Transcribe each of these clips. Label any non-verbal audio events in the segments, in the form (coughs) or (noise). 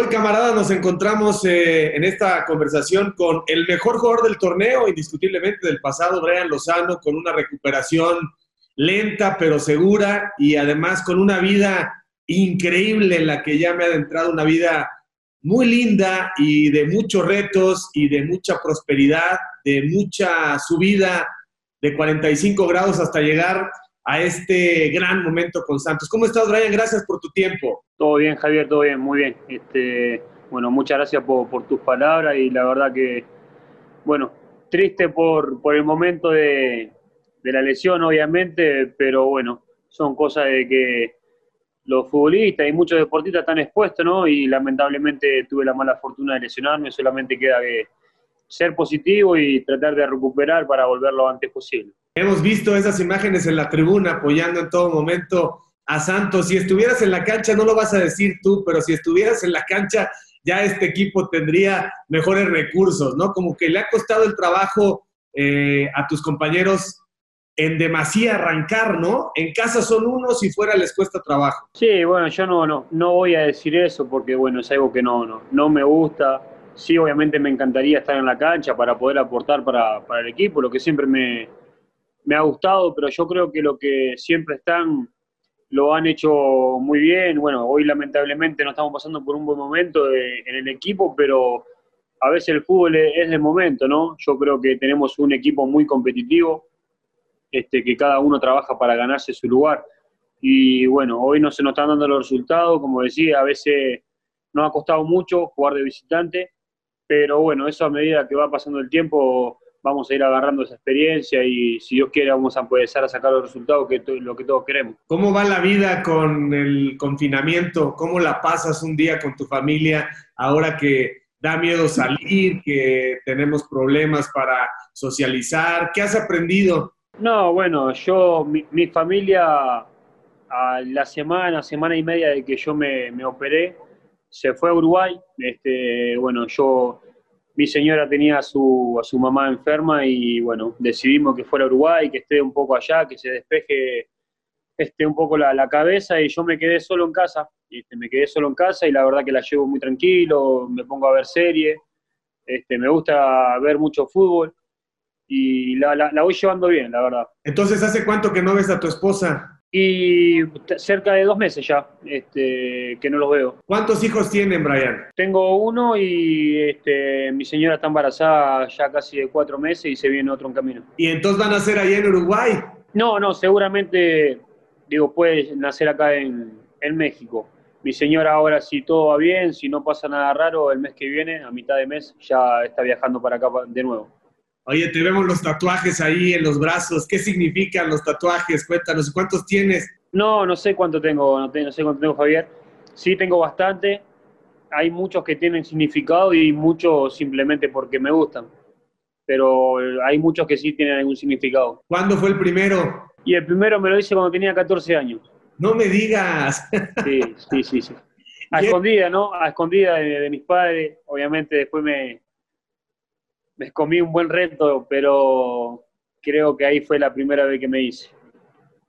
Hoy, camaradas, nos encontramos eh, en esta conversación con el mejor jugador del torneo, indiscutiblemente del pasado, Brian Lozano, con una recuperación lenta pero segura y además con una vida increíble en la que ya me ha adentrado, una vida muy linda y de muchos retos y de mucha prosperidad, de mucha subida de 45 grados hasta llegar a este gran momento con Santos. ¿Cómo estás, Brian? Gracias por tu tiempo. Todo bien, Javier, todo bien, muy bien. Este, bueno, muchas gracias por, tus palabras y la verdad que, bueno, triste por, el momento de la lesión, obviamente, pero bueno, son cosas de que los futbolistas y muchos deportistas están expuestos, ¿no? Y lamentablemente tuve la mala fortuna de lesionarme, solamente queda que ser positivo y tratar de recuperar para volver lo antes posible. Hemos visto esas imágenes en la tribuna apoyando en todo momento a Santos. Si estuvieras en la cancha, no lo vas a decir tú, pero si estuvieras en la cancha, ya este equipo tendría mejores recursos, ¿no? Como que le ha costado el trabajo eh, a tus compañeros en demasía arrancar, ¿no? En casa son unos y fuera les cuesta trabajo. Sí, bueno, yo no, no, no voy a decir eso porque, bueno, es algo que no, no, no me gusta sí, obviamente me encantaría estar en la cancha para poder aportar para, el equipo, lo que siempre me, ha gustado, pero yo creo que lo que siempre están lo han hecho muy bien. Bueno, hoy lamentablemente no estamos pasando por un buen momento en el equipo, pero a veces el fútbol es de momento, ¿no? Yo creo que tenemos un equipo muy competitivo, este, que cada uno trabaja para ganarse su lugar. Y bueno, hoy no se nos están dando los resultados, como decía, a veces nos ha costado mucho jugar de visitante, pero bueno, eso a medida que va pasando el tiempo vamos a ir agarrando esa experiencia y si Dios quiere vamos a empezar a sacar los resultados que lo que todos queremos. ¿Cómo va la vida con el confinamiento? ¿Cómo la pasas un día con tu familia ahora que da miedo salir, que tenemos problemas para socializar? ¿Qué has aprendido? No, bueno, yo, mi, familia, a la semana, semana y media de que yo me, me operé, se fue a Uruguay. Este, bueno, yo, mi señora tenía a su, a su mamá enferma y bueno, decidimos que fuera a Uruguay, que esté un poco allá, que se despeje este, un poco la, la cabeza y yo me quedé solo en casa. Este, me quedé solo en casa y la verdad que la llevo muy tranquilo, me pongo a ver series, este, me gusta ver mucho fútbol y la, la, la voy llevando bien, la verdad. Entonces, ¿hace cuánto que no ves a tu esposa? Y cerca de dos meses ya este, que no los veo. ¿Cuántos hijos tienen, Brian? Tengo uno y este, mi señora está embarazada ya casi de cuatro meses y se viene otro en camino. ¿Y entonces van a nacer allá en Uruguay? No, no, seguramente, digo, puede nacer acá en, en México. Mi señora ahora, si todo va bien, si no pasa nada raro, el mes que viene, a mitad de mes, ya está viajando para acá de nuevo. Oye, te vemos los tatuajes ahí en los brazos. ¿Qué significan los tatuajes? Cuéntanos, ¿cuántos tienes? No, no sé cuánto tengo, no, sé cuánto tengo, Javier. Sí, tengo bastante. Hay muchos que tienen significado y muchos simplemente porque me gustan. Pero hay muchos que sí tienen algún significado. ¿Cuándo fue el primero? Y el primero me lo hice cuando tenía 14 años. No me digas. Sí, sí, sí. sí. (laughs) A escondida, ¿no? A escondida de mis padres. Obviamente después me, me comí un buen reto, pero creo que ahí fue la primera vez que me hice.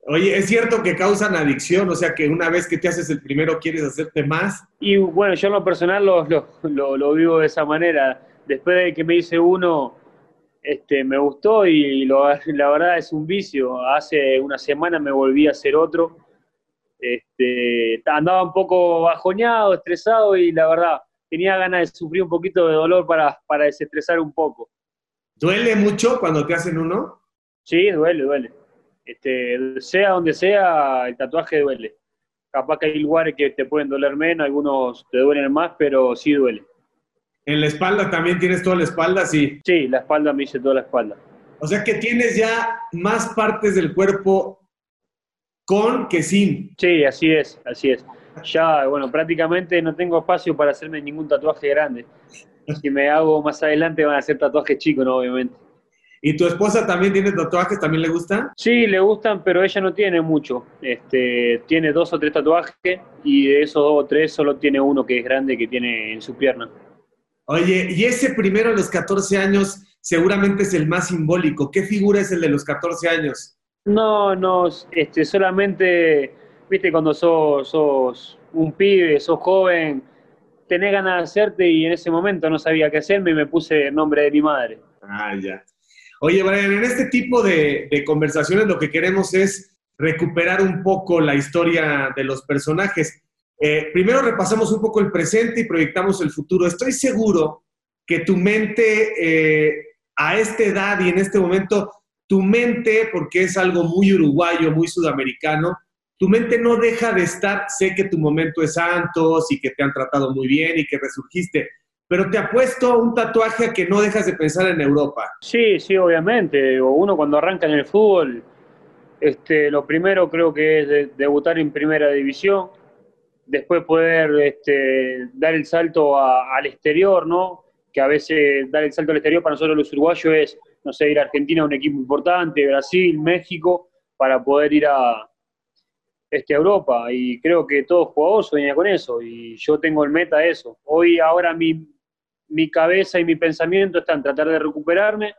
Oye, ¿es cierto que causan adicción? O sea, que una vez que te haces el primero quieres hacerte más. Y bueno, yo en lo personal lo, lo, lo, vivo de esa manera. Después de que me hice uno, este, me gustó y la verdad es un vicio. Hace una semana me volví a hacer otro. Este, andaba un poco bajoñado, estresado y la verdad tenía ganas de sufrir un poquito de dolor para, para desestresar un poco. ¿Duele mucho cuando te hacen uno? Sí, duele, duele. Este, sea donde sea, el tatuaje duele. Capaz que hay lugares que te pueden doler menos, algunos te duelen más, pero sí duele. ¿En la espalda también tienes toda la espalda? Sí. Sí, la espalda me hice toda la espalda. O sea que tienes ya más partes del cuerpo con que sin. Sí, así es, así es ya, bueno, prácticamente no tengo espacio para hacerme ningún tatuaje grande. Si me hago más adelante van a ser tatuajes chicos, ¿no? Obviamente. ¿Y tu esposa también tiene tatuajes? ¿También le gustan? Sí, le gustan, pero ella no tiene mucho. Este, tiene dos o tres tatuajes y de esos dos o tres solo tiene uno que es grande que tiene en su pierna. Oye, y ese primero a los 14 años seguramente es el más simbólico. ¿Qué figura es el de los 14 años? No, no, este, solamente viste, cuando sos, sos un pibe, sos joven, tenés ganas de hacerte y en ese momento no sabía qué hacerme y me puse el nombre de mi madre. Ah, ya. Oye, Brian, en este tipo de, de conversaciones lo que queremos es recuperar un poco la historia de los personajes. Eh, primero repasamos un poco el presente y proyectamos el futuro. Estoy seguro que tu mente eh, a esta edad y en este momento, tu mente, porque es algo muy uruguayo, muy sudamericano, tu mente no deja de estar, sé que tu momento es Santos y que te han tratado muy bien y que resurgiste, pero te ha puesto un tatuaje a que no dejas de pensar en Europa. Sí, sí, obviamente. Uno cuando arranca en el fútbol, este, lo primero creo que es debutar en primera división, después poder este, dar el salto al exterior, ¿no? Que a veces dar el salto al exterior para nosotros los uruguayos es, no sé, ir a Argentina a un equipo importante, Brasil, México, para poder ir a, este, Europa. Y creo que todo jugador sueña con eso. Y yo tengo el meta eso. Hoy, ahora mi, mi cabeza y mi pensamiento están tratar de recuperarme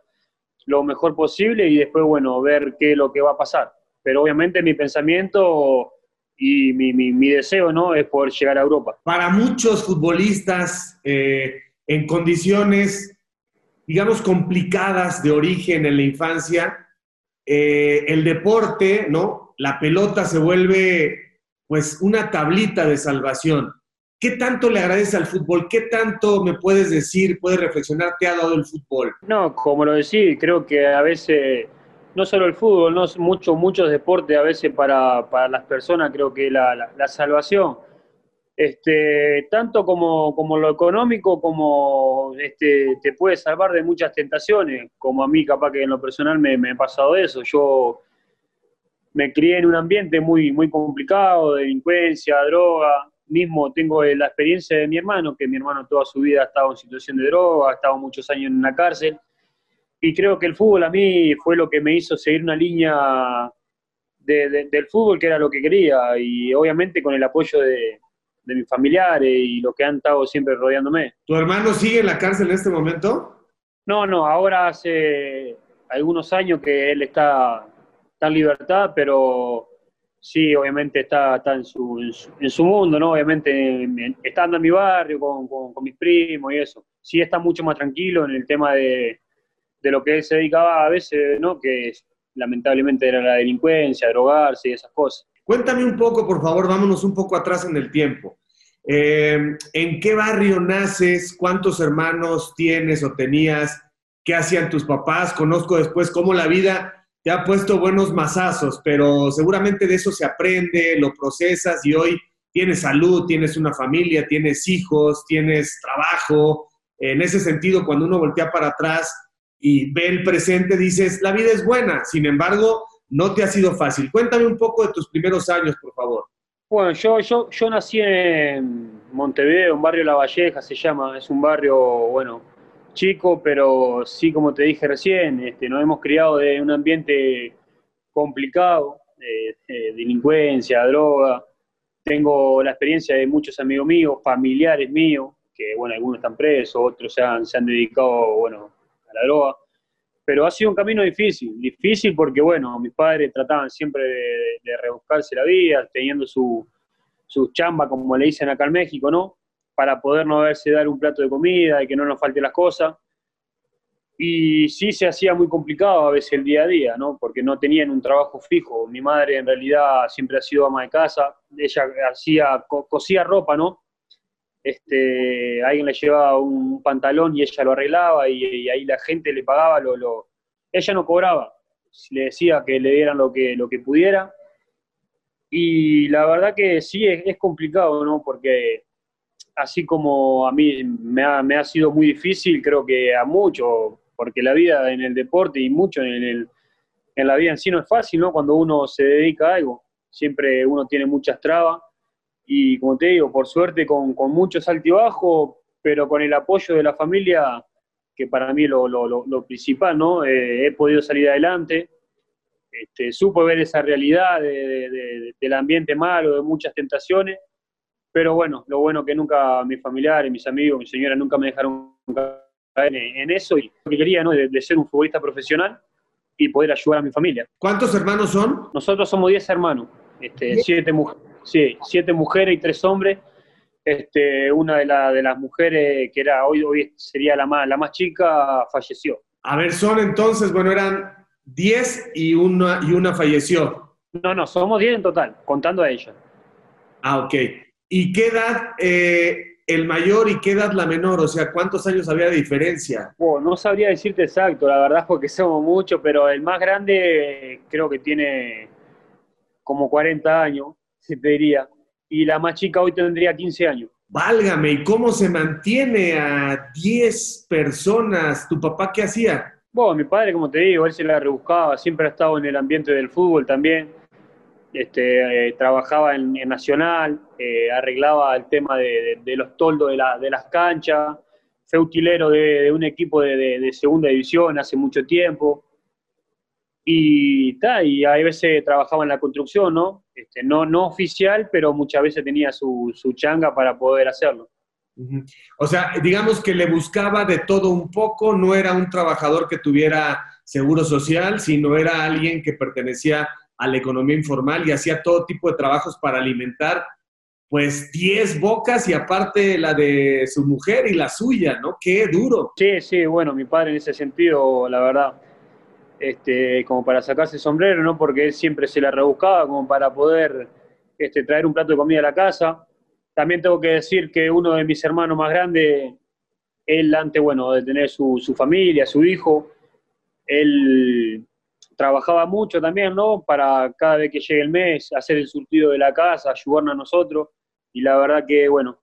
lo mejor posible y después, bueno, ver qué es lo que va a pasar. Pero obviamente mi pensamiento y mi, deseo ¿no? es poder llegar a Europa. Para muchos futbolistas eh, en condiciones, digamos, complicadas de origen en la infancia, eh, el deporte, ¿no? La pelota se vuelve pues una tablita de salvación. ¿Qué tanto le agradece al fútbol? ¿Qué tanto me puedes decir, puedes reflexionar, te ha dado el fútbol? No, como lo decís, creo que a veces no solo el fútbol, no muchos muchos deportes a veces para, las personas creo que la, la, salvación. Este, tanto como, como, lo económico, como este, te puede salvar de muchas tentaciones, como a mí capaz que en lo personal me, me ha pasado eso. Yo me crié en un ambiente muy, muy complicado, de delincuencia, droga. Mismo tengo la experiencia de mi hermano, que mi hermano toda su vida ha estado en situación de droga, ha estado muchos años en una cárcel y creo que el fútbol a mí fue lo que me hizo seguir una línea del fútbol que era lo que quería y obviamente con el apoyo de, mis familiares y los que han estado siempre rodeándome. ¿Tu hermano sigue en la cárcel en este momento? No, no, ahora hace algunos años que él está, en libertad, pero sí, obviamente está, está en, su, mundo, ¿no? Obviamente estando en mi barrio con, con mis primos y eso. Sí está mucho más tranquilo en el tema de, de lo que él se dedicaba a veces, ¿no? Que lamentablemente era la delincuencia, drogarse y esas cosas. Cuéntame un poco, por favor, vámonos un poco atrás en el tiempo. Eh, ¿En qué barrio naces? ¿Cuántos hermanos tienes o tenías? ¿Qué hacían tus papás? Conozco después cómo la vida te ha puesto buenos mazazos, pero seguramente de eso se aprende, lo procesas y hoy tienes salud, tienes una familia, tienes hijos, tienes trabajo. En ese sentido, cuando uno voltea para atrás, y ve el presente, dices, la vida es buena, sin embargo, no te ha sido fácil. Cuéntame un poco de tus primeros años, por favor. Bueno, yo, yo, yo nací en Montevideo, un barrio La Valleja se llama, es un barrio, bueno, chico, pero sí, como te dije recién, este, nos hemos criado en un ambiente complicado, de delincuencia, droga. Tengo la experiencia de muchos amigos míos, familiares míos, que, bueno, algunos están presos, otros se han, dedicado, bueno, la droga. Pero ha sido un camino difícil, difícil porque, bueno, mis padres trataban siempre de, rebuscarse la vida, teniendo su, su chamba, como le dicen acá en México, ¿no? Para poder no verse dar un plato de comida y que no nos falte las cosas. Y sí se hacía muy complicado a veces el día a día, ¿no? Porque no tenían un trabajo fijo. Mi madre en realidad siempre ha sido ama de casa. Ella hacía, cosía ropa, ¿no? este, alguien le llevaba un pantalón y ella lo arreglaba y, ahí la gente le pagaba lo, lo, Ella no cobraba, le decía que le dieran lo que, lo que pudiera. Y la verdad que sí, es, complicado, ¿no? Porque así como a mí me ha, sido muy difícil, creo que a muchos, porque la vida en el deporte y mucho en, la vida en sí no es fácil, ¿no? Cuando uno se dedica a algo, siempre uno tiene muchas trabas y como te digo, por suerte con, con muchos altibajos, pero con el apoyo de la familia, que para mí lo, lo, principal, ¿no? Eh, he podido salir adelante, este, supo ver esa realidad de, del ambiente malo, de muchas tentaciones, pero bueno, lo bueno que nunca mis familiares, mis amigos, mi señora nunca me dejaron caer en, eso y lo que quería, ¿no? De, ser un futbolista profesional y poder ayudar a mi familia. ¿Cuántos hermanos son? Nosotros somos 10 hermanos, este, siete Sí, siete mujeres y tres hombres. este, una de, de las mujeres que era hoy, hoy sería la más, la más chica, falleció. A ver, son entonces, bueno, eran 10 y una, y una falleció. No, no, somos 10 en total, contando a ella. Ah, ok. ¿Y qué edad eh, el mayor y qué edad la menor? O sea, ¿cuántos años había de diferencia? no sabría decirte exacto, la verdad, porque somos muchos, pero el más grande creo que tiene como 40 años, se te diría. Y la más chica hoy tendría 15 años. Válgame, ¿y cómo se mantiene a 10 personas? ¿Tu papá qué hacía? Bueno, mi padre, como te digo, él se la rebuscaba, siempre ha estado en el ambiente del fútbol también. Este, eh, trabajaba en, Nacional, eh, arreglaba el tema de, los toldos de, las canchas, fue utilero de, un equipo de, segunda división hace mucho tiempo. Y, ta, y a veces trabajaba en la construcción, ¿no? Este, no, no oficial, pero muchas veces tenía su changa para poder hacerlo. O sea, digamos que le buscaba de todo un poco, no era un trabajador que tuviera seguro social, sino era alguien que pertenecía a la economía informal y hacía todo tipo de trabajos para alimentar pues 10 bocas y aparte la de su mujer y la suya, ¿no? Qué duro. Sí, sí, bueno, mi padre en ese sentido, la verdad, este, como para sacarse el sombrero, ¿no? Porque él siempre se la rebuscaba como para poder este, traer un plato de comida a la casa. También tengo que decir que uno de mis hermanos más grandes, él antes, bueno, de tener su, su familia, su hijo, él trabajaba mucho también, ¿no? Para cada vez que llegue el mes, hacer el surtido de la casa, ayudarnos a nosotros. Y la verdad que, bueno,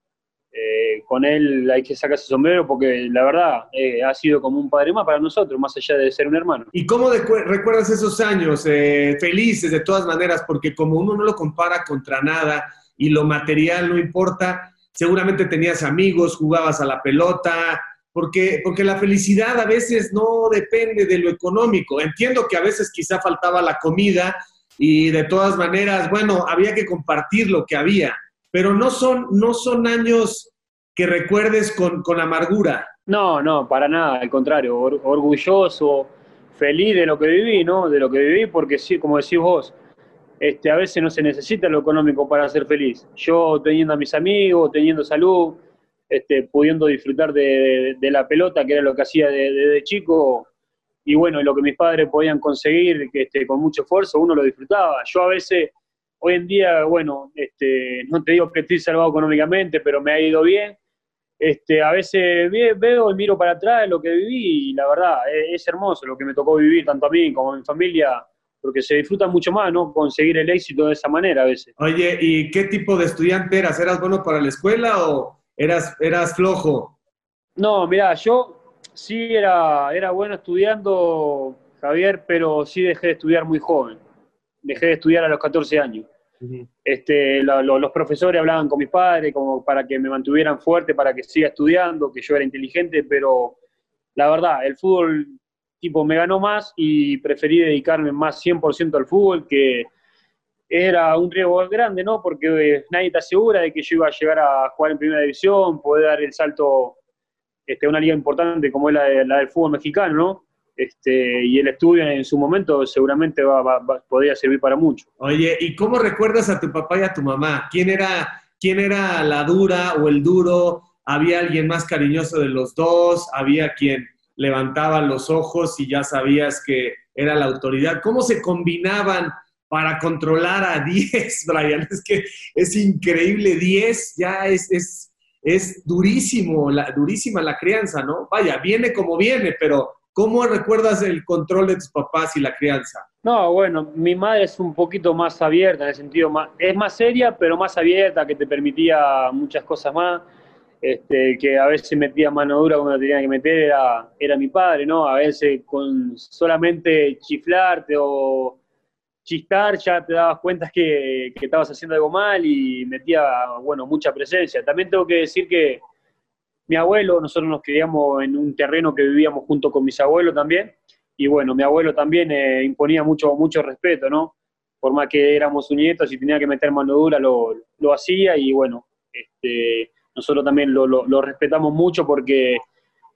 eh, con él hay que sacarse sombrero porque la verdad eh, ha sido como un padre más para nosotros, más allá de ser un hermano. ¿Y cómo recuerdas esos años eh, felices de todas maneras? Porque como uno no lo compara contra nada y lo material no importa, seguramente tenías amigos, jugabas a la pelota, porque, porque la felicidad a veces no depende de lo económico. Entiendo que a veces quizá faltaba la comida y de todas maneras, bueno, había que compartir lo que había, pero no son, no son años que recuerdes con, con amargura. No, no, para nada, al contrario, orgulloso, feliz de lo que viví, ¿no? De lo que viví, porque sí, como decís vos, este, a veces no se necesita lo económico para ser feliz. Yo teniendo a mis amigos, teniendo salud, este, pudiendo disfrutar de, la pelota, que era lo que hacía desde chico, y bueno, lo que mis padres podían conseguir que, este, con mucho esfuerzo, uno lo disfrutaba. Yo a veces, hoy en día, bueno, este, no te digo que estoy salvado económicamente, pero me ha ido bien. Este, a veces veo y miro para atrás lo que viví y la verdad es, es hermoso lo que me tocó vivir tanto a mí como a mi familia porque se disfruta mucho más, ¿no? Conseguir el éxito de esa manera a veces. Oye, ¿y qué tipo de estudiante eras? ¿Eras bueno para la escuela o, eras, eras flojo. No, mira, yo sí era, era bueno estudiando, Javier, pero sí dejé de estudiar muy joven. Dejé de estudiar a los 14 años. este, los profesores hablaban con mis padres como para que me mantuvieran fuerte, para que siga estudiando, que yo era inteligente, pero la verdad, el fútbol tipo me ganó más y preferí dedicarme más 100% al fútbol que era un riesgo grande, ¿no? Porque eh, nadie te asegura de que yo iba a llegar a jugar en primera división, poder dar el salto este, a una liga importante como es la, del fútbol mexicano, ¿no? Este, y el estudio en su momento seguramente va, podría servir para mucho. Oye, ¿y cómo recuerdas a tu papá y a tu mamá? ¿Quién era, quién era la dura o el duro? ¿Había alguien más cariñoso de los dos? ¿Había quien levantaba los ojos y ya sabías que era la autoridad? ¿Cómo se combinaban? Para controlar a (laughs) 10, Brian. Es que es increíble, 10 ya es, es, es durísimo, la, durísima la crianza, ¿no? Vaya, viene como viene, pero ¿cómo recuerdas el control de tus papás y la crianza? No, bueno, mi madre es un poquito más abierta en el sentido más, es más seria, pero más abierta, que te permitía muchas cosas más. Este, que a veces metía mano dura cuando tenía que meter era, era mi padre, ¿no? A veces con solamente chiflarte o chistar, ya te dabas cuenta que, que, estabas haciendo algo mal y metía, bueno, mucha presencia. También tengo que decir que mi abuelo, nosotros nos criamos en un terreno que vivíamos junto con mis abuelos también, y bueno, mi abuelo también eh, imponía mucho, mucho respeto, ¿no? Por más que éramos sus nietos y tenía que meter mano dura, lo, lo hacía y bueno, este, nosotros también lo, lo respetamos mucho porque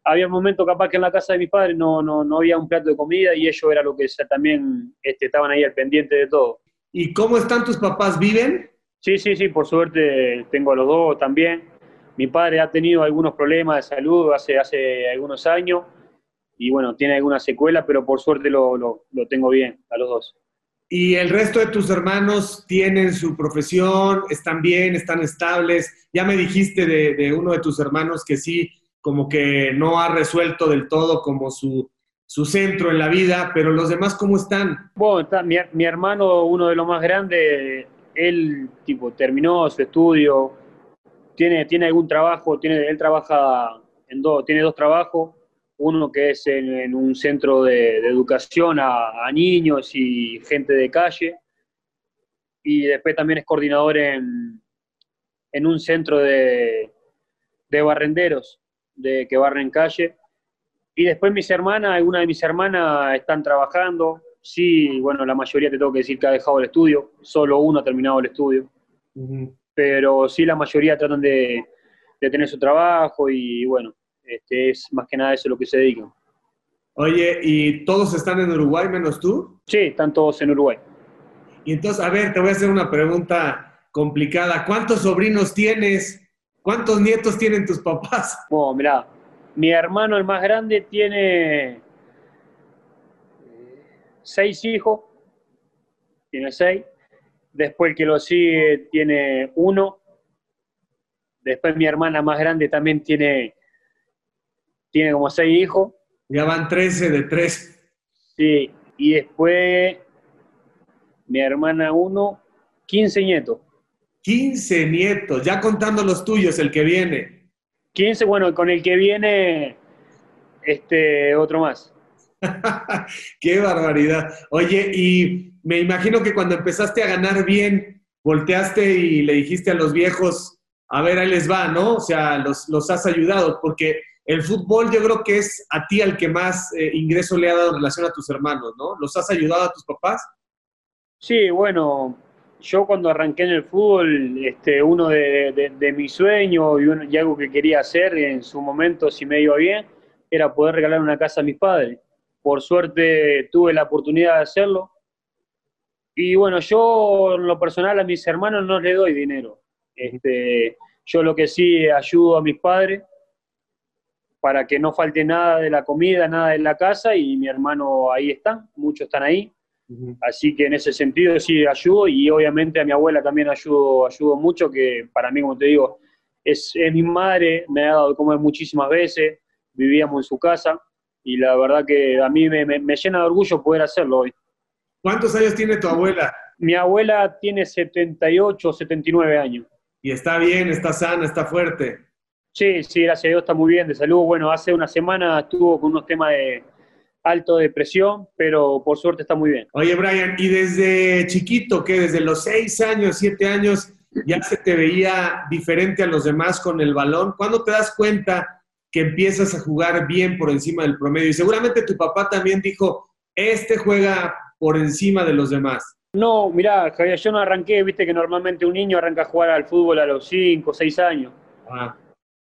había momentos capaz que en la casa de mis padres no, no, no había un plato de comida y ellos era lo que también este, estaban ahí al pendiente de todo. ¿Y cómo están tus papás? ¿Viven? Sí, sí, sí, por suerte tengo a los dos también. Mi padre ha tenido algunos problemas de salud hace, hace algunos años y bueno, tiene alguna secuela, pero por suerte lo, lo, lo tengo bien a los dos. ¿Y el resto de tus hermanos tienen su profesión? ¿Están bien? ¿Están estables? Ya me dijiste de, de, uno de tus hermanos que sí, como que no ha resuelto del todo como su, su centro en la vida, pero los demás, ¿cómo están? Bueno, está, mi, mi, hermano, uno de los más grandes, él tipo terminó su estudio, tiene, tiene algún trabajo, tiene, él trabaja en dos, tiene dos trabajos, uno que es en, en un centro de, de educación a, a, niños y gente de calle, y después también es coordinador en, en un centro de, de barrenderos de que barren calle. Y después mis hermanas, algunas de mis hermanas están trabajando. Sí, bueno, la mayoría te tengo que decir que ha dejado el estudio, solo uno ha terminado el estudio. Uh -huh. Pero sí, la mayoría tratan de, de tener su trabajo y bueno, este, es más que nada eso lo que se dedican. Oye, ¿y todos están en Uruguay menos tú? Sí, están todos en Uruguay. Y entonces, a ver, te voy a hacer una pregunta complicada. ¿Cuántos sobrinos tienes? ¿Cuántos nietos tienen tus papás? (laughs) Bueno, mira, mi hermano, el más grande, tiene seis hijos. Tiene seis. Después el que lo sigue tiene uno. Después mi hermana más grande también tiene tiene como seis hijos. Ya van 13 de tres. Sí, y después mi hermana uno, 15 nietos. 15 nietos, ya contando los tuyos, el que viene. 15, bueno, con el que viene, este, otro más. (laughs) Qué barbaridad. Oye, y me imagino que cuando empezaste a ganar bien, volteaste y le dijiste a los viejos, a ver, ahí les va, ¿no? O sea, los, los has ayudado, porque el fútbol yo creo que es a ti al que más eh, ingreso le ha dado en relación a tus hermanos, ¿no? ¿Los has ayudado a tus papás? Sí, bueno, yo cuando arranqué en el fútbol, este, uno de, de, de mis sueños y, y, algo que quería hacer en su momento, si me iba bien, era poder regalar una casa a mis padres. Por suerte tuve la oportunidad de hacerlo. Y bueno, yo en lo personal a mis hermanos no les doy dinero. Este, yo lo que sí ayudo a mis padres para que no falte nada de la comida, nada de la casa, y mi hermano ahí están, muchos están ahí. Uh -huh. Así que en ese sentido sí ayudo, y obviamente a mi abuela también ayudo, ayudo mucho, que para mí, como te digo, es, es mi madre, me ha dado de comer muchísimas veces, vivíamos en su casa, y la verdad que a mí me, me, me llena de orgullo poder hacerlo hoy. ¿Cuántos años tiene tu abuela? Mi abuela tiene 78, 79 años. Y está bien, está sana, está fuerte. Sí, sí, gracias a Dios está muy bien de salud. Bueno, hace una semana estuvo con unos temas de alto de presión, pero por suerte está muy bien. Oye, Brian, ¿y desde chiquito, que desde los seis años, siete años, ya se te veía diferente a los demás con el balón? ¿Cuándo te das cuenta que empiezas a jugar bien por encima del promedio? Y seguramente tu papá también dijo, este juega por encima de los demás. No, mirá, Javier, yo no arranqué, viste que normalmente un niño arranca a jugar al fútbol a los cinco, seis años. Ah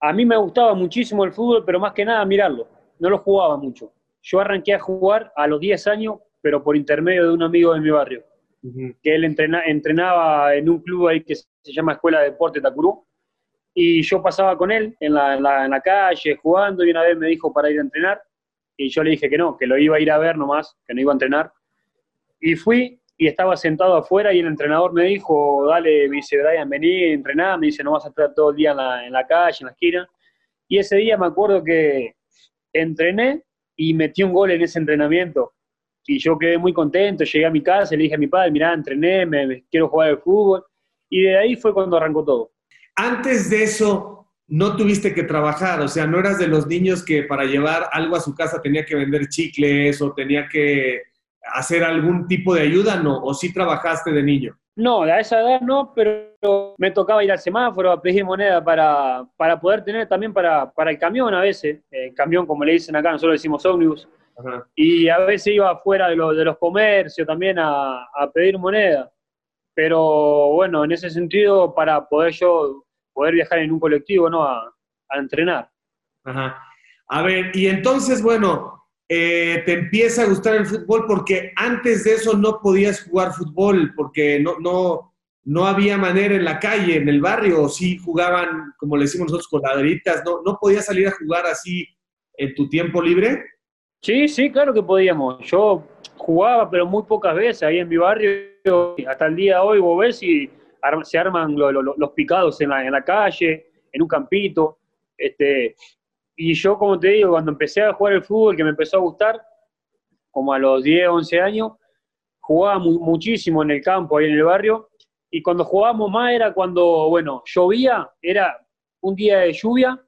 a mí me gustaba muchísimo el fútbol, pero más que nada mirarlo. No lo jugaba mucho. Yo arranqué a jugar a los 10 años, pero por intermedio de un amigo de mi barrio, uh -huh. que él entrena, entrenaba en un club ahí que se llama Escuela de Deporte Tacurú, y yo pasaba con él en la, en, la, en la, calle jugando, y una vez me dijo para ir a entrenar, y yo le dije que no, que lo iba a ir a ver nomás, que no iba a entrenar. Y fui, y estaba sentado afuera y el entrenador me dijo, dale, me dice, Brian, vení, entrená, me dice, no vas a estar todo el día en la, en la calle, en la esquina. Y ese día me acuerdo que entrené y metí un gol en ese entrenamiento. Y yo quedé muy contento, llegué a mi casa, le dije a mi padre, mirá, entrené, me, quiero jugar al fútbol. Y de ahí fue cuando arrancó todo. Antes de eso, no tuviste que trabajar, o sea, no eras de los niños que para llevar algo a su casa tenía que vender chicles o tenía que hacer algún tipo de ayuda, ¿no? ¿O sí trabajaste de niño? No, a esa edad no, pero me tocaba ir al semáforo a pedir moneda para, para poder tener también para, para el camión a veces, el camión como le dicen acá, nosotros decimos ómnibus, Ajá. y a veces iba afuera de, lo, de los comercios también a, a, pedir moneda. Pero bueno, en ese sentido, para poder yo poder viajar en un colectivo, ¿no? A, a entrenar. Ajá. A ver, y entonces, bueno, eh, te empieza a gustar el fútbol porque antes de eso no podías jugar fútbol porque no, no, no había manera en la calle, en el barrio, sí jugaban, como le decimos nosotros, coladritas, ¿no, ¿no podías salir a jugar así en tu tiempo libre? Sí, sí, claro que podíamos. Yo jugaba, pero muy pocas veces ahí en mi barrio. Hasta el día de hoy vos ves y se arman los picados en la, en la calle, en un campito. Este, y yo, como te digo, cuando empecé a jugar el fútbol, que me empezó a gustar, como a los 10, 11 años, jugaba muchísimo en el campo, ahí en el barrio, y cuando jugábamos más era cuando, bueno, llovía, era un día de lluvia,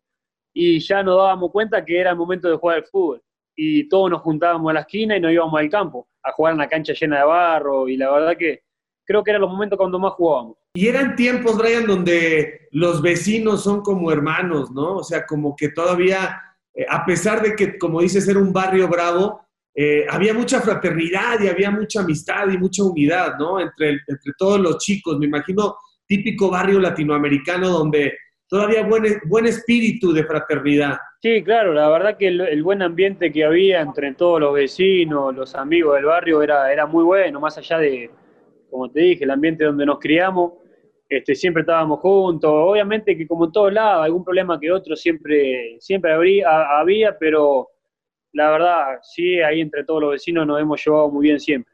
y ya nos dábamos cuenta que era el momento de jugar el fútbol. Y todos nos juntábamos a la esquina y nos íbamos al campo, a jugar en la cancha llena de barro, y la verdad que creo que eran los momentos cuando más jugábamos. Y eran tiempos, Brian, donde los vecinos son como hermanos, ¿no? O sea, como que todavía, eh, a pesar de que, como dices, era un barrio bravo, eh, había mucha fraternidad y había mucha amistad y mucha unidad, ¿no? Entre, entre todos los chicos, me imagino, típico barrio latinoamericano donde todavía buen, buen espíritu de fraternidad. Sí, claro, la verdad que el, buen ambiente que había entre todos los vecinos, los amigos del barrio era, era muy bueno, más allá de, como te dije, el ambiente donde nos criamos, este, siempre estábamos juntos, obviamente que como en todos lados, algún problema que otro siempre, siempre habría, había, pero la verdad, sí, ahí entre todos los vecinos nos hemos llevado muy bien siempre.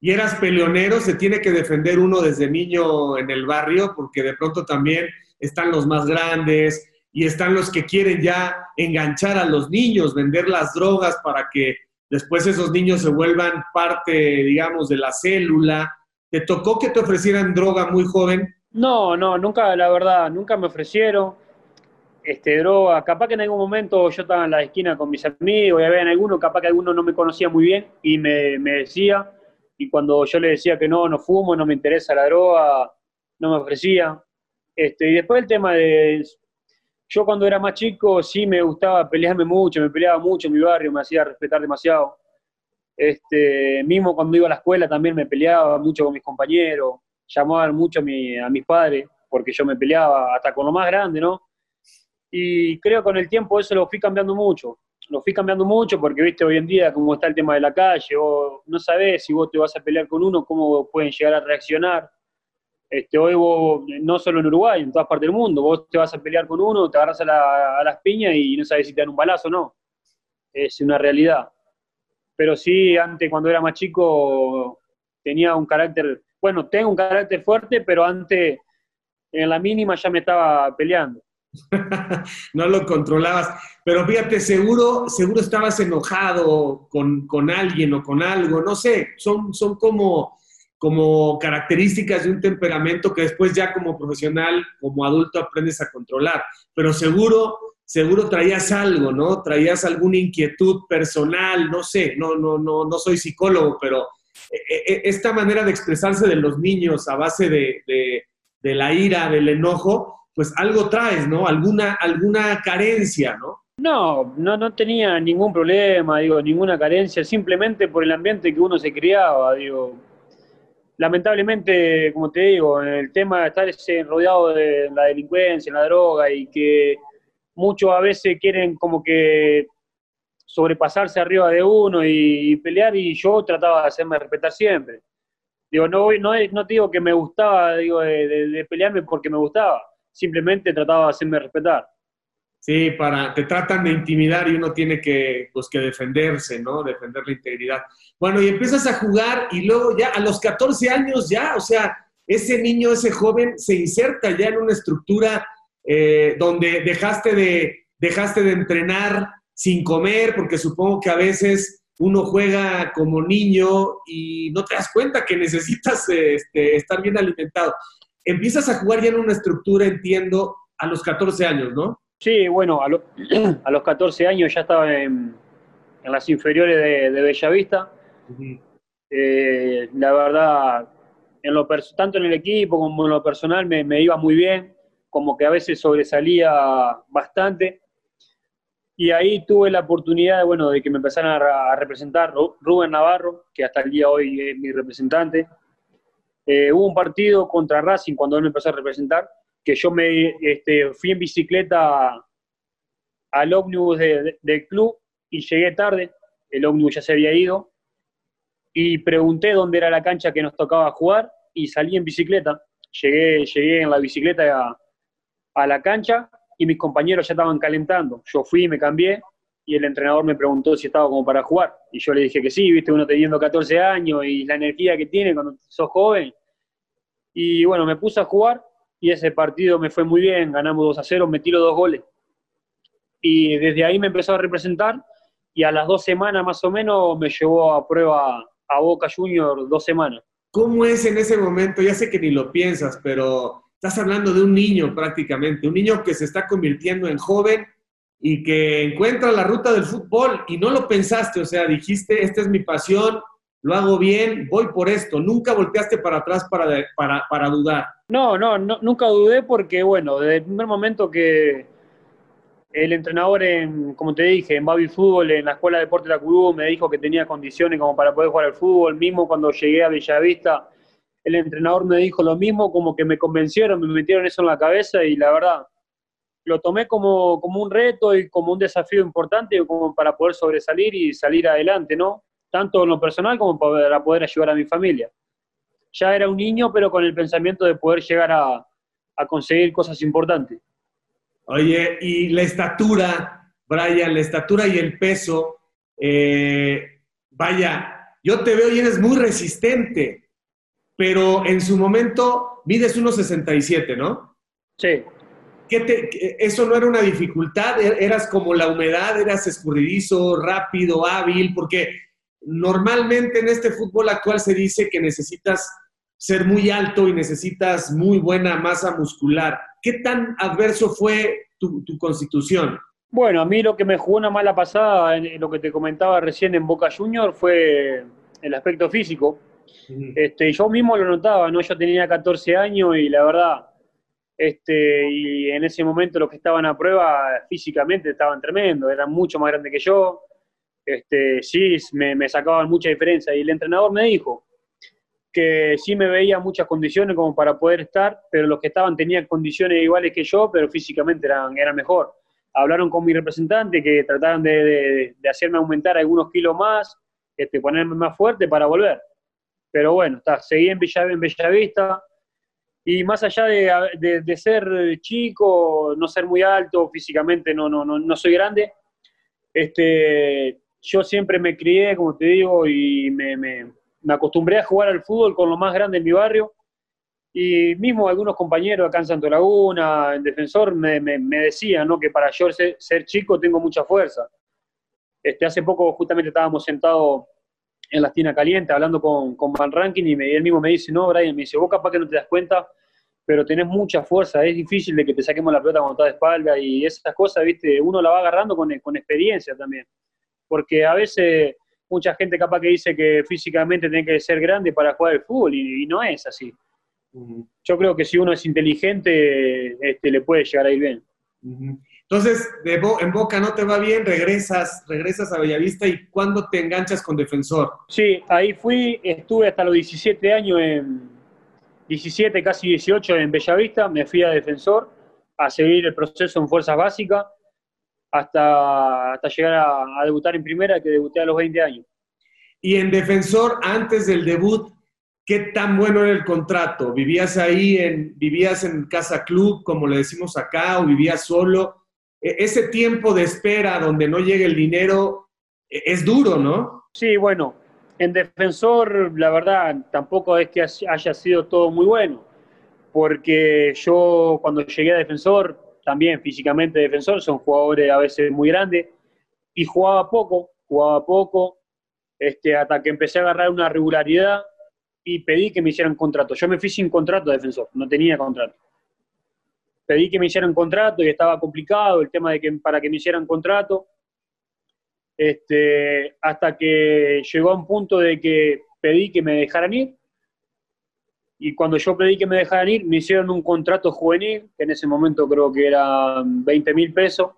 Y eras peleonero, se tiene que defender uno desde niño en el barrio, porque de pronto también están los más grandes y están los que quieren ya enganchar a los niños, vender las drogas para que después esos niños se vuelvan parte, digamos, de la célula. ¿Te tocó que te ofrecieran droga muy joven? No, no, nunca, la verdad, nunca me ofrecieron este, droga. Capaz que en algún momento yo estaba en la esquina con mis amigos y había en alguno, capaz que alguno no me conocía muy bien y me, decía, y cuando yo le decía que no, no fumo, no me interesa la droga, no me ofrecía. Este, y después el tema de, yo cuando era más chico sí me gustaba pelearme mucho, me peleaba mucho en mi barrio, me hacía respetar demasiado. Este, mismo cuando iba a la escuela también me peleaba mucho con mis compañeros, llamaban mucho a, mi, a mis padres porque yo me peleaba hasta con lo más grande, ¿no? Y creo que con el tiempo eso lo fui cambiando mucho. Lo fui cambiando mucho porque, viste, hoy en día, como está el tema de la calle, vos no sabés si vos te vas a pelear con uno, cómo pueden llegar a reaccionar. Este, hoy vos, no solo en Uruguay, en todas partes del mundo, vos te vas a pelear con uno, te agarras a, las piñas y no sabes si te dan un balazo o no. Es una realidad. Pero sí, antes, cuando era más chico, tenía un carácter, bueno, tengo un carácter fuerte, pero antes, en la mínima ya me estaba peleando. (laughs) no lo controlabas. Pero fíjate, seguro, seguro estabas enojado con, alguien o con algo, no sé, son, son como, como características de un temperamento que después ya como profesional, como adulto aprendes a controlar. Pero seguro, seguro traías algo, ¿no? Traías alguna inquietud personal, no sé, no, no, no, no soy psicólogo, pero eh, eh, esta manera de expresarse de los niños a base de, de la ira, del enojo, pues algo traes, ¿no? Alguna, alguna carencia, ¿no? No, no, no tenía ningún problema, digo, ninguna carencia, simplemente por el ambiente que uno se criaba, digo. Lamentablemente, como te digo, el tema de estar rodeado de la delincuencia, la droga y que muchos a veces quieren como que sobrepasarse arriba de uno y, pelear y yo trataba de hacerme respetar siempre. Digo, no, no, no digo que me gustaba, digo, de pelearme porque me gustaba, simplemente trataba de hacerme respetar. Sí, para, te tratan de intimidar y uno tiene que, pues, que defenderse, ¿no? Defender la integridad. Bueno, y empiezas a jugar y luego ya a los 14 años ya, o sea, ese niño, ese joven se inserta ya en una estructura eh, donde dejaste de, dejaste de entrenar sin comer, porque supongo que a veces uno juega como niño y no te das cuenta que necesitas este, estar bien alimentado empiezas a jugar ya en una estructura, entiendo, a los 14 años, ¿no? Sí, bueno, a, (clears throat) a los 14 años ya estaba en, las inferiores de, Bellavista. Eh, la verdad, en lo tanto en el equipo como en lo personal me, me, iba muy bien, como que a veces sobresalía bastante. Y ahí tuve la oportunidad, bueno, de que me empezaran a, representar Rubén Navarro, que hasta el día de hoy es mi representante, eh, hubo un partido contra Racing cuando él me empezó a representar, que yo me este, fui en bicicleta al ómnibus del club y llegué tarde, el ómnibus ya se había ido, y pregunté dónde era la cancha que nos tocaba jugar y salí en bicicleta. llegué, llegué en la bicicleta a la cancha y mis compañeros ya estaban calentando. Yo fui, me cambié y el entrenador me preguntó si estaba como para jugar. Y yo le dije que sí, viste, uno teniendo 14 años y la energía que tiene cuando sos joven. Y bueno, me puse a jugar y ese partido me fue muy bien, ganamos 2 a 0, metí los dos goles. Y desde ahí me empezó a representar y a las dos semanas más o menos me llevó a prueba a Boca Junior dos semanas. ¿Cómo es en ese momento? Ya sé que ni lo piensas, pero estás hablando de un niño prácticamente, un niño que se está convirtiendo en joven y que encuentra la ruta del fútbol y no lo pensaste, o sea, dijiste, esta es mi pasión, lo hago bien, voy por esto. Nunca volteaste para atrás para, para, dudar. No, no, no, nunca dudé porque, bueno, desde el primer momento que el entrenador, en, como te dije, en Baby Fútbol, en la Escuela de Deporte de la Curú, me dijo que tenía condiciones como para poder jugar al fútbol. Mismo cuando llegué a Bellavista, el entrenador me dijo lo mismo, como que me convencieron, me metieron eso en la cabeza y la verdad, lo tomé como, como un reto y como un desafío importante como para poder sobresalir y salir adelante, ¿no? Tanto en lo personal como para poder ayudar a mi familia. Ya era un niño, pero con el pensamiento de poder llegar a, a conseguir cosas importantes. Oye, y la estatura, Brian, la estatura y el peso, eh, vaya, yo te veo y eres muy resistente, pero en su momento mides 1,67, ¿no? Sí. ¿Eso no era una dificultad? ¿E-, ¿Eras como la humedad? ¿Eras escurridizo, rápido, hábil? Porque normalmente en este fútbol actual se dice que necesitas ser muy alto y necesitas muy buena masa muscular. ¿Qué tan adverso fue tu, constitución? Bueno, a mí lo que me jugó una mala pasada, en lo que te comentaba recién en Boca Junior, fue el aspecto físico. Este, yo mismo lo notaba, ¿no? Yo tenía 14 años y la verdad, este, y en ese momento los que estaban a prueba físicamente estaban tremendos, eran mucho más grandes que yo. Este, sí, me, me sacaban mucha diferencia. Y el entrenador me dijo que sí me veía muchas condiciones como para poder estar, pero los que estaban tenían condiciones iguales que yo, pero físicamente eran, eran mejor. Hablaron con mi representante que trataron de, de, hacerme aumentar algunos kilos más, este, ponerme más fuerte para volver. Pero bueno, está, seguí en, Villa, en Bellavista, y más allá de, de, ser chico, no ser muy alto, físicamente no, no, no, no soy grande, este, yo siempre me crié, como te digo, y me, me, acostumbré a jugar al fútbol con lo más grande en mi barrio. Y mismo algunos compañeros acá en Santo Laguna, en Defensor, me, me, me decían ¿no? que para yo ser, ser, chico tengo mucha fuerza. Este, hace poco justamente estábamos sentados en la esquina caliente hablando con, con Van Ranking y, me, él mismo me dice, no, Brian, me dice, vos capaz que no te das cuenta, pero tenés mucha fuerza, es difícil de que te saquemos la pelota cuando estás de espalda y esas cosas, viste, uno la va agarrando con, con experiencia también. Porque a veces mucha gente capaz que dice que físicamente tiene que ser grande para jugar el fútbol y, no es así. Yo creo que si uno es inteligente, este, le puede llegar a ir bien. Entonces, en Boca no te va bien, regresas, regresas a Bellavista y ¿cuándo te enganchas con Defensor? Sí, ahí fui, estuve hasta los 17 años en 17, casi 18 en Bellavista, me fui a Defensor a seguir el proceso en Fuerzas Básicas hasta, hasta llegar a, debutar en primera, que debuté a los 20 años. Y en Defensor, antes del debut, ¿qué tan bueno era el contrato? ¿Vivías ahí, en, vivías en casa club, como le decimos acá, o vivías solo? E, ese tiempo de espera donde no llega el dinero e, es duro, ¿no? Sí, bueno, en defensor, la verdad, tampoco es que haya sido todo muy bueno, porque yo cuando llegué a defensor, también físicamente defensor, son jugadores a veces muy grandes, y jugaba poco, jugaba poco, este, hasta que empecé a agarrar una regularidad y pedí que me hicieran contrato. Yo me fui sin contrato de defensor, no tenía contrato pedí que me hicieran contrato y estaba complicado el tema de que para que me hicieran contrato. Este, hasta que llegó a un punto de que pedí que me dejaran ir. Y cuando yo pedí que me dejaran ir, me hicieron un contrato juvenil, que en ese momento creo que eran 20 mil pesos.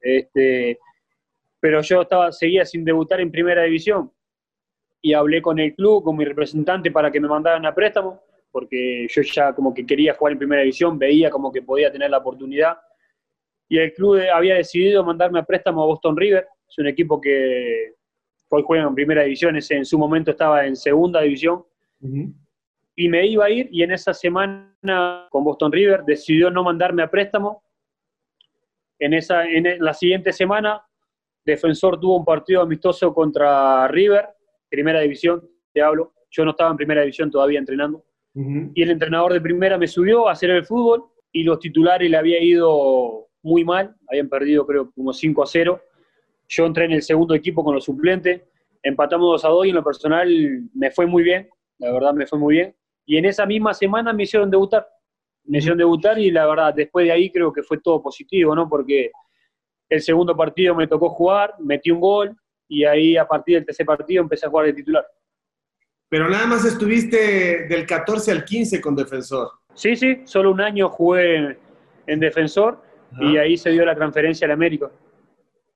Este, pero yo estaba, seguía sin debutar en primera división. Y hablé con el club, con mi representante, para que me mandaran a préstamo porque yo ya como que quería jugar en primera división, veía como que podía tener la oportunidad. Y el club había decidido mandarme a préstamo a Boston River, es un equipo que hoy juega en primera división, ese en su momento estaba en segunda división. y me iba a ir y en esa semana con Boston River decidió no mandarme a préstamo. En, esa, en la siguiente semana, Defensor tuvo un partido amistoso contra River, primera división, te hablo. Yo no estaba en primera división todavía entrenando. Y el entrenador de primera me subió a hacer el fútbol y los titulares le había ido muy mal, habían perdido creo como 5 a 0. Yo entré en el segundo equipo con los suplentes, empatamos 2 a 2 y en lo personal me fue muy bien, la verdad me fue muy bien. Y en esa misma semana me hicieron debutar, me hicieron debutar y la verdad después de ahí creo que fue todo positivo, ¿no? Porque el segundo partido me tocó jugar, metí un gol y ahí a partir del tercer partido empecé a jugar de titular. Pero nada más estuviste del 14 al 15 con Defensor. Sí, sí, solo un año jugué en Defensor y ahí se dio la transferencia al América.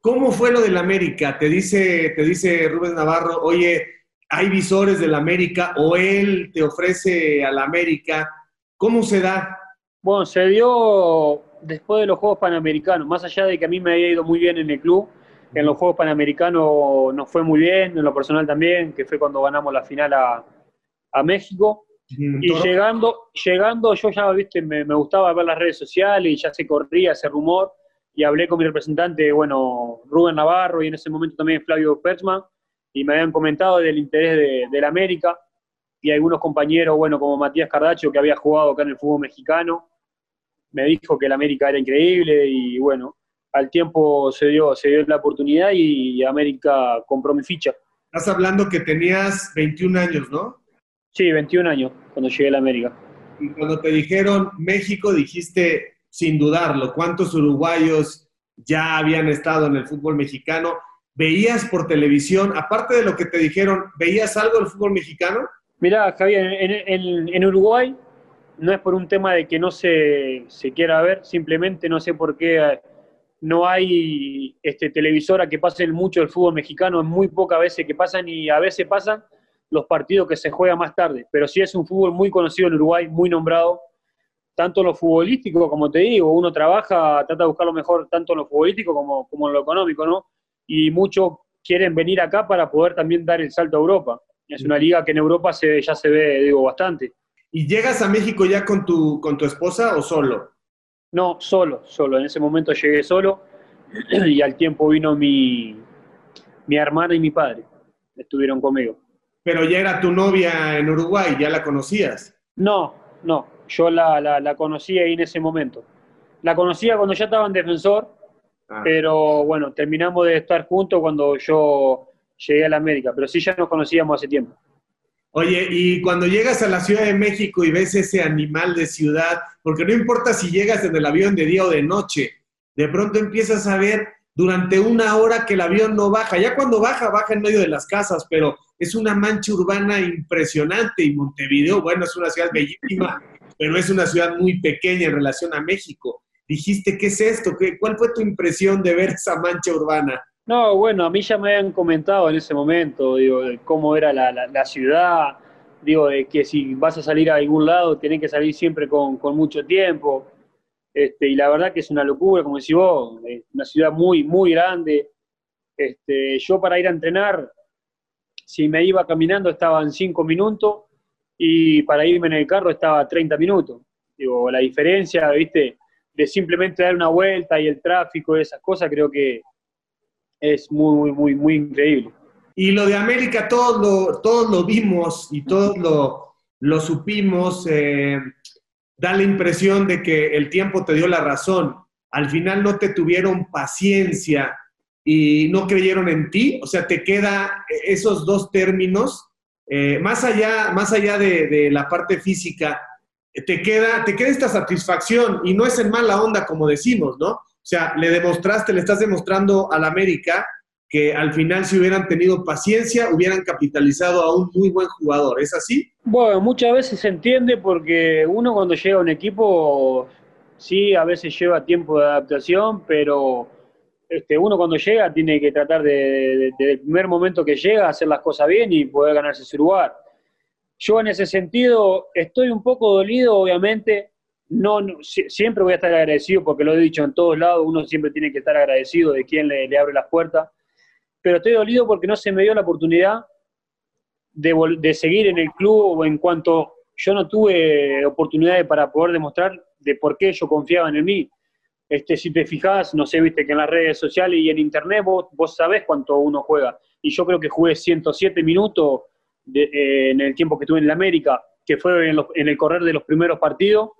¿Cómo fue lo del América? Te dice, te dice Rubén Navarro, oye, hay visores del América o él te ofrece al América. ¿Cómo se da? Bueno, se dio después de los Juegos Panamericanos, más allá de que a mí me había ido muy bien en el club, en los Juegos Panamericanos nos fue muy bien, en lo personal también, que fue cuando ganamos la final a, a México. Y llegando, llegando, yo ya, viste, me, me, gustaba ver las redes sociales y ya se corría ese rumor. Y hablé con mi representante, bueno, Rubén Navarro y en ese momento también Flavio Perchman, y me habían comentado del interés de, del América y algunos compañeros, bueno, como Matías Cardacho, que había jugado acá en el fútbol mexicano, me dijo que el América era increíble y bueno, al tiempo se dio, se dio la oportunidad y América compró mi ficha. Estás hablando que tenías 21 años, ¿no? Sí, 21 años cuando llegué a la América. Y cuando te dijeron México, dijiste sin dudarlo, ¿cuántos uruguayos ya habían estado en el fútbol mexicano? ¿Veías por televisión, aparte de lo que te dijeron, ¿veías algo del fútbol mexicano? Mirá, Javier, en, en, Uruguay no es por un tema de que no se, se, quiera ver, simplemente no sé por qué no hay este, televisora que pasen mucho el fútbol mexicano, es muy pocas veces que pasan y a veces pasan los partidos que se juegan más tarde, pero sí es un fútbol muy conocido en Uruguay, muy nombrado, tanto en lo futbolístico, como te digo, uno trabaja, trata de buscar lo mejor tanto en lo futbolístico como, como en lo económico, ¿no? Y muchos quieren venir acá para poder también dar el salto a Europa. Es una liga que en Europa se, ya se ve, digo, bastante. ¿Y llegas a México ya con tu, con tu esposa o solo? No, solo, solo. En ese momento llegué solo (clears throat) y al tiempo vino mi, mi hermana y mi padre. Estuvieron conmigo. Pero ya era tu novia en Uruguay, ¿ya la conocías? No, no, yo la, la, conocí ahí en ese momento. La conocía cuando ya estaba en defensor, ah. pero bueno, terminamos de estar juntos cuando yo llegué a la América, pero sí ya nos conocíamos hace tiempo. Oye, y cuando llegas a la Ciudad de México y ves ese animal de ciudad, porque no importa si llegas en el avión de día o de noche, de pronto empiezas a ver durante una hora que el avión no baja. Ya cuando baja, baja en medio de las casas, pero es una mancha urbana impresionante y Montevideo, bueno, es una ciudad bellísima, pero es una ciudad muy pequeña en relación a México. Dijiste, ¿qué es esto? ¿Qué, ¿Cuál fue tu impresión de ver esa mancha urbana? No, bueno, a mí ya me habían comentado en ese momento, digo, de cómo era la, ciudad, digo, de que si vas a salir a algún lado, tenés que salir siempre con, mucho tiempo. Este, y la verdad que es una locura, como decís vos, una ciudad muy, muy grande. Este, yo para ir a entrenar si me iba caminando estaba en 5 minutos y para irme en el carro estaba 30 minutos. Digo, la diferencia, ¿viste? De simplemente dar una vuelta y el tráfico y esas cosas, creo que es muy, muy, muy, increíble. Y lo de América, todos lo, lo vimos y todos lo, lo supimos. Eh, da la impresión de que el tiempo te dio la razón. Al final no te tuvieron paciencia y no creyeron en ti, o sea, te queda esos dos términos, eh, más allá, más allá de, la parte física, te queda, te queda esta satisfacción y no es en mala onda como decimos, ¿no? O sea, le demostraste, le estás demostrando al América que al final si hubieran tenido paciencia, hubieran capitalizado a un muy buen jugador. ¿Es así? Bueno, muchas veces se entiende porque uno cuando llega a un equipo, sí, a veces lleva tiempo de adaptación, pero este, uno cuando llega tiene que tratar de, desde el primer momento que llega, hacer las cosas bien y poder ganarse su lugar. Yo en ese sentido estoy un poco dolido, obviamente. No, siempre voy a estar agradecido porque lo he dicho en todos lados, uno siempre tiene que estar agradecido de quien le, abre las puertas. Pero estoy dolido porque no se me dio la oportunidad de, de seguir en el club en cuanto yo no tuve oportunidades para poder demostrar de por qué ellos confiaban en mí. Este, si te fijas, no sé, viste que en las redes sociales y en internet vos, vos sabés cuánto uno juega. Y yo creo que jugué 107 minutos eh, en el tiempo que estuve en la América, que fue en, en, el correr de los primeros partidos,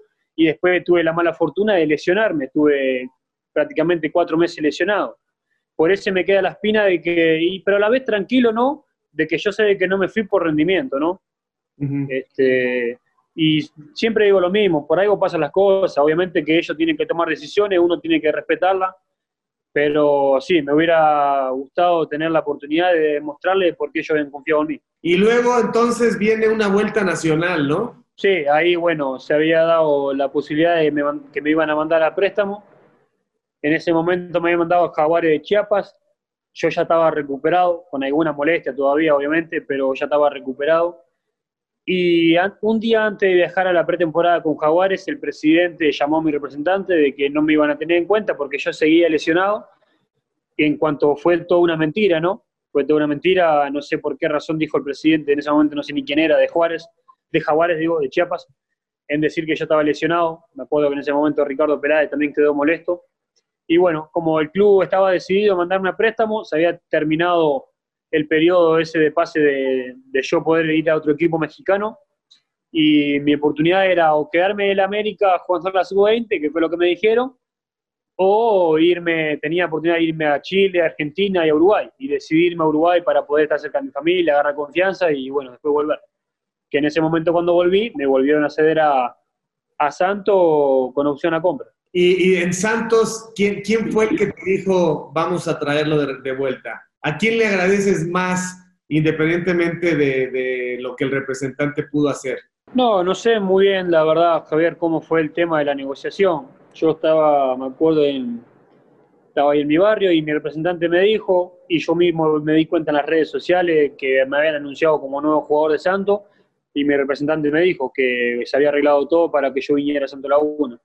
y después tuve la mala fortuna de lesionarme, estuve prácticamente cuatro meses lesionado. Por eso me queda la espina de que, y, pero a la vez tranquilo, ¿no? De que yo sé que no me fui por rendimiento, ¿no? este, y siempre digo lo mismo, por algo pasan las cosas, obviamente que ellos tienen que tomar decisiones, uno tiene que respetarlas, pero sí, me hubiera gustado tener la oportunidad de demostrarle por qué ellos habían confiado en mí. Y luego entonces viene una vuelta nacional, ¿no? Sí, ahí bueno, se había dado la posibilidad de que me iban a mandar a préstamo. En ese momento me habían mandado a Jaguares de Chiapas. Yo ya estaba recuperado, con alguna molestia todavía, obviamente, pero ya estaba recuperado. Y un día antes de viajar a la pretemporada con Jaguares, el presidente llamó a mi representante de que no me iban a tener en cuenta porque yo seguía lesionado. En cuanto fue toda una mentira, ¿no? Fue toda una mentira, no sé por qué razón dijo el presidente, en ese momento no sé ni quién era, de Juárez, de Jaguares, digo, de Chiapas, en decir que yo estaba lesionado. Me acuerdo que en ese momento Ricardo Peláez también quedó molesto. Y bueno, como el club estaba decidido a mandarme a préstamo, se había terminado el periodo ese de pase de, yo poder ir a otro equipo mexicano y mi oportunidad era o quedarme en el América jugando la sub-20, que fue lo que me dijeron, o irme, tenía oportunidad de irme a Chile, Argentina y Uruguay, y decidirme a Uruguay para poder estar cerca de mi familia, agarrar confianza y bueno, después volver. Que en ese momento cuando volví, me volvieron a ceder a, a Santos con opción a compra. Y, en Santos, ¿quién, ¿quién fue el que te dijo vamos a traerlo de vuelta? ¿A quién le agradeces más independientemente de, lo que el representante pudo hacer? No, no sé muy bien, la verdad, Javier, cómo fue el tema de la negociación. Yo estaba, me acuerdo, en, estaba ahí en mi barrio y mi representante me dijo, y yo mismo me di cuenta en las redes sociales que me habían anunciado como nuevo jugador de Santo, y mi representante me dijo que se había arreglado todo para que yo viniera a Santo Laguna.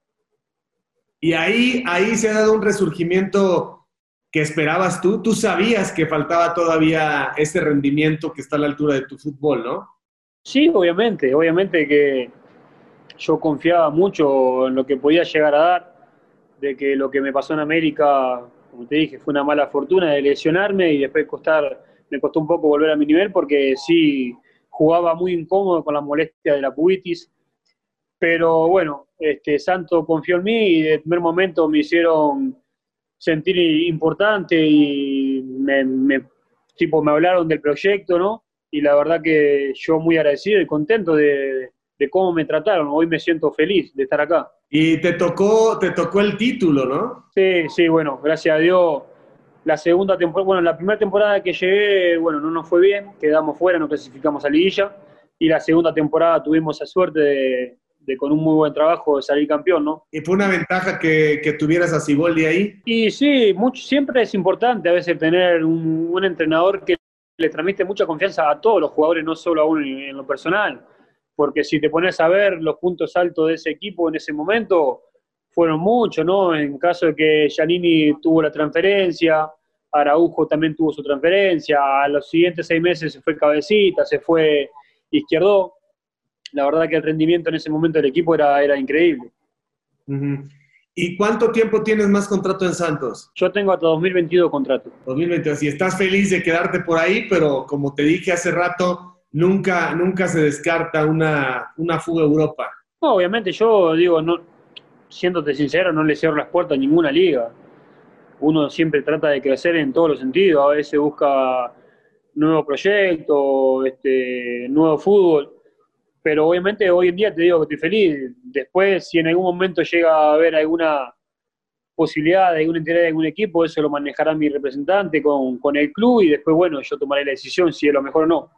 Y ahí, ahí se ha dado un resurgimiento que esperabas tú? Tú sabías que faltaba todavía ese rendimiento que está a la altura de tu fútbol, ¿no? Sí, obviamente, obviamente que yo confiaba mucho en lo que podía llegar a dar, de que lo que me pasó en América, como te dije, fue una mala fortuna de lesionarme y después costar, me costó un poco volver a mi nivel porque sí jugaba muy incómodo con la molestia de la pubitis, pero bueno, este, Santo confió en mí y de primer momento me hicieron sentir importante y me, tipo, me hablaron del proyecto, ¿no? Y la verdad que yo muy agradecido y contento de, cómo me trataron. Hoy me siento feliz de estar acá. Y te tocó, te tocó el título, ¿no? Sí, sí, bueno, gracias a Dios. La segunda temporada, bueno, la primera temporada que llegué, bueno, no nos fue bien, quedamos fuera, no clasificamos a liguilla. Y la segunda temporada tuvimos la suerte de, de con un muy buen trabajo de salir campeón, ¿no? ¿Y fue una ventaja que, que tuvieras a Siboldi ahí? Y sí, mucho, siempre es importante a veces tener un, un, entrenador que le transmite mucha confianza a todos los jugadores, no solo a uno en, lo personal, porque si te pones a ver los puntos altos de ese equipo en ese momento, fueron muchos, ¿no? En caso de que Giannini tuvo la transferencia, Araujo también tuvo su transferencia, a los siguientes seis meses se fue Cabecita, se fue Izquierdo, la verdad que el rendimiento en ese momento del equipo era, era increíble. ¿Y cuánto tiempo tienes más contrato en Santos? Yo tengo hasta 2022 contrato. 2022. Y estás feliz de quedarte por ahí, pero como te dije hace rato, nunca, nunca se descarta una, una fuga a Europa. No, obviamente yo digo, no, siéndote sincero, no le cierro las puertas a ninguna liga. Uno siempre trata de crecer en todos los sentidos, a veces busca nuevo proyecto, este, nuevo fútbol pero obviamente hoy en día te digo que estoy feliz. Después, si en algún momento llega a haber alguna posibilidad de alguna entidad de algún equipo, eso lo manejará mi representante con, con, el club y después, bueno, yo tomaré la decisión si es lo mejor o no.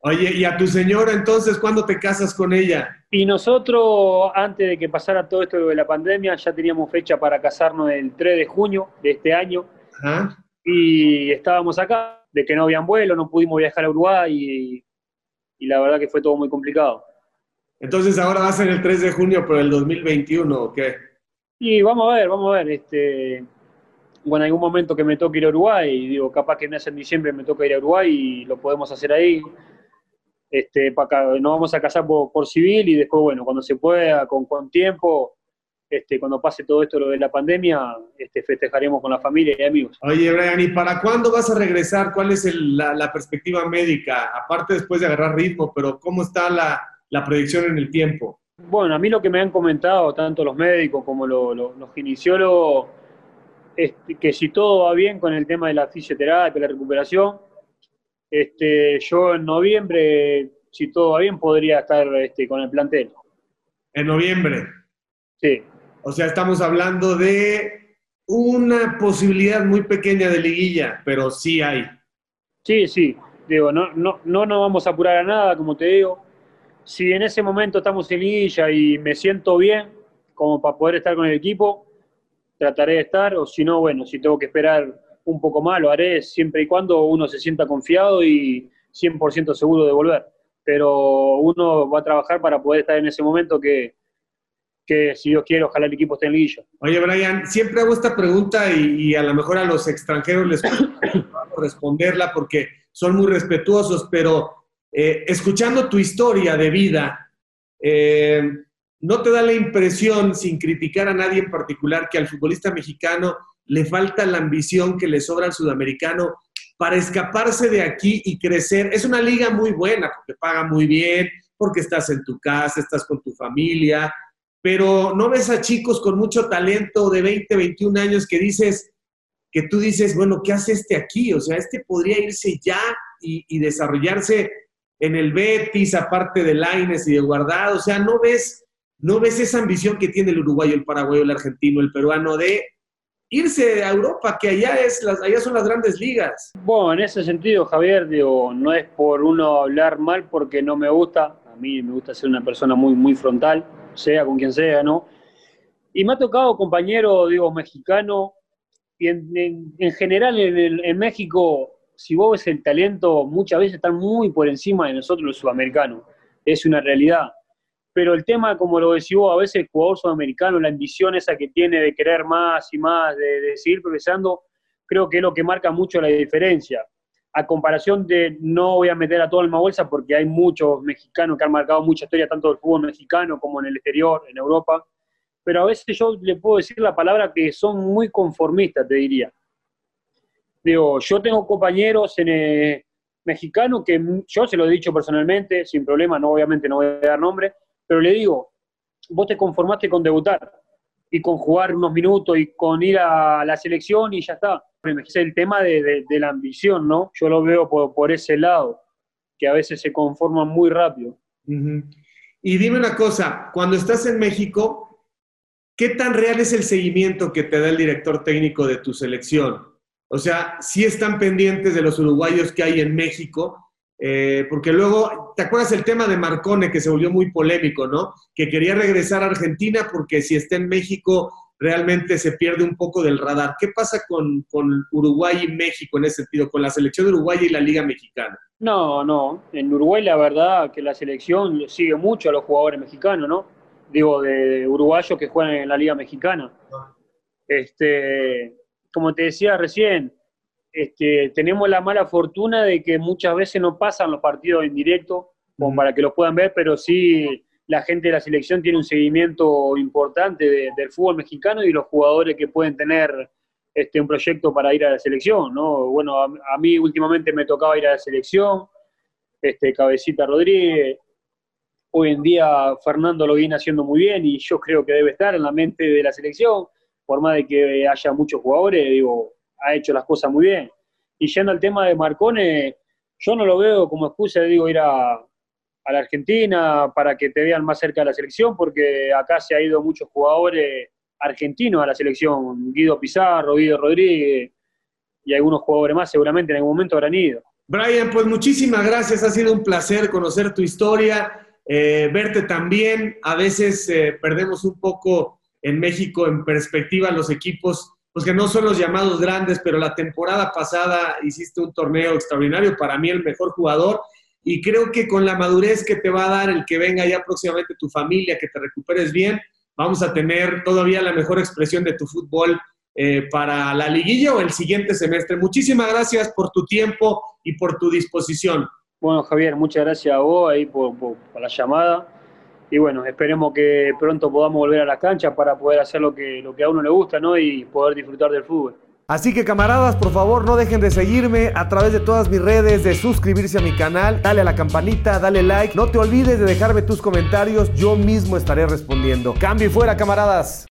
Oye, ¿y a tu señora entonces cuándo te casas con ella? Y nosotros, antes de que pasara todo esto de la pandemia, ya teníamos fecha para casarnos el 3 de junio de este año. Y estábamos acá, de que no habían vuelo, no pudimos viajar a Uruguay y y la verdad que fue todo muy complicado. Entonces ahora va a ser el 3 de junio por el 2021, ¿o qué? Y vamos a ver, vamos a ver. Este, bueno, en algún momento que me toque ir a Uruguay, digo, capaz que no es en diciembre me toca ir a Uruguay y lo podemos hacer ahí. Este, para, nos vamos a casar por, civil y después, bueno, cuando se pueda, con, con tiempo, este, cuando pase todo esto lo de la pandemia, este, festejaremos con la familia y amigos. Oye, Brian, ¿y para cuándo vas a regresar? ¿Cuál es la, perspectiva médica? Aparte después de agarrar ritmo, pero ¿cómo está la, la predicción en el tiempo? Bueno, a mí lo que me han comentado tanto los médicos como los, los, kinesiólogos es que si todo va bien con el tema de la fisioterapia, la recuperación, este, yo en noviembre, si todo va bien, podría estar este, con el plantel. ¿En noviembre? Sí. O sea, estamos hablando de una posibilidad muy pequeña de liguilla, pero sí hay. Sí, sí. Digo, no, no, no nos vamos a apurar a nada, como te digo. Si en ese momento estamos en liguilla y me siento bien, como para poder estar con el equipo, trataré de estar, o si no, bueno, si tengo que esperar un poco más, lo haré siempre y cuando uno se sienta confiado y 100% seguro de volver. Pero uno va a trabajar para poder estar en ese momento que, que si Dios quiere, ojalá el equipo esté en liguilla. Oye, Brian, siempre hago esta pregunta y, a lo mejor a los extranjeros les puedo (coughs) responderla porque son muy respetuosos, pero eh, escuchando tu historia de vida, eh, ¿no te da la impresión, sin criticar a nadie en particular, que al futbolista mexicano le falta la ambición que le sobra al sudamericano para escaparse de aquí y crecer? Es una liga muy buena porque paga muy bien, porque estás en tu casa, estás con tu familia, pero no ves a chicos con mucho talento de 20, 21 años que dices, que tú dices, bueno, ¿qué hace este aquí? O sea, este podría irse ya y, desarrollarse en el Betis, aparte de Laines y de Guardado. O sea, no ves, no ves esa ambición que tiene el uruguayo, el paraguayo, el argentino, el peruano de irse a Europa, que allá, es las, allá son las grandes ligas. Bueno, en ese sentido, Javier, digo, no es por uno hablar mal porque no me gusta. A mí me gusta ser una persona muy, muy frontal sea con quien sea, ¿no? Y me ha tocado compañero, digo, mexicano, y en, general en, México, si vos ves el talento, muchas veces están muy por encima de nosotros los sudamericanos, es una realidad. Pero el tema, como lo decís vos, a veces el jugador sudamericano, la ambición esa que tiene de querer más y más, de, de seguir progresando, creo que es lo que marca mucho la diferencia a comparación de, no voy a meter a todo el bolsa porque hay muchos mexicanos que han marcado mucha historia, tanto del fútbol mexicano como en el exterior, en Europa, pero a veces yo le puedo decir la palabra que son muy conformistas, te diría. Digo, yo tengo compañeros en, eh, mexicanos que yo se lo he dicho personalmente, sin problema, no obviamente no voy a dar nombre, pero le digo, vos te conformaste con debutar y con jugar unos minutos y con ir a la selección y ya está es el tema de, la ambición, ¿no? Yo lo veo por, ese lado, que a veces se conforman muy rápido. Y dime una cosa, cuando estás en México, ¿qué tan real es el seguimiento que te da el director técnico de tu selección? O sea, si están pendientes de los uruguayos que hay en México, eh, porque luego, ¿te acuerdas el tema de Marcone que se volvió muy polémico, ¿no? Que quería regresar a Argentina porque si está en México realmente se pierde un poco del radar. ¿Qué pasa con, Uruguay y México en ese sentido, con la selección de Uruguay y la Liga Mexicana? No, no. En Uruguay la verdad que la selección sigue mucho a los jugadores mexicanos, ¿no? Digo, de, uruguayos que juegan en la Liga Mexicana. Este, como te decía recién, este, tenemos la mala fortuna de que muchas veces no pasan los partidos en directo, como para que los puedan ver, pero sí la gente de la selección tiene un seguimiento importante del fútbol mexicano y los jugadores que pueden tener este, un proyecto para ir a la selección, ¿no? Bueno, a, mí últimamente me tocaba ir a la selección, este, Cabecita Rodríguez, hoy en día Fernando lo viene haciendo muy bien y yo creo que debe estar en la mente de la selección, por más de que haya muchos jugadores, digo, ha hecho las cosas muy bien. Y yendo al tema de Marcone, yo no lo veo como excusa, digo, ir a, a la Argentina para que te vean más cerca de la selección, porque acá se ha ido muchos jugadores argentinos a la selección, Guido Pizarro, Guido Rodríguez y algunos jugadores más seguramente en algún momento habrán ido. Brian, pues muchísimas gracias, ha sido un placer conocer tu historia, eh, verte también, a veces eh, perdemos un poco en México en perspectiva los equipos, pues que no son los llamados grandes, pero la temporada pasada hiciste un torneo extraordinario, para mí el mejor jugador, y creo que con la madurez que te va a dar el que venga ya próximamente tu familia, que te recuperes bien, vamos a tener todavía la mejor expresión de tu fútbol eh, para la liguilla o el siguiente semestre. Muchísimas gracias por tu tiempo y por tu disposición. Bueno, Javier, muchas gracias a vos ahí por, la llamada. Y bueno, esperemos que pronto podamos volver a las canchas para poder hacer lo que, lo que a uno le gusta, ¿no? Y poder disfrutar del fútbol. Así que camaradas, por favor no dejen de seguirme a través de todas mis redes, de suscribirse a mi canal, dale a la campanita, dale like, no te olvides de dejarme tus comentarios, yo mismo estaré respondiendo. Cambio y fuera camaradas.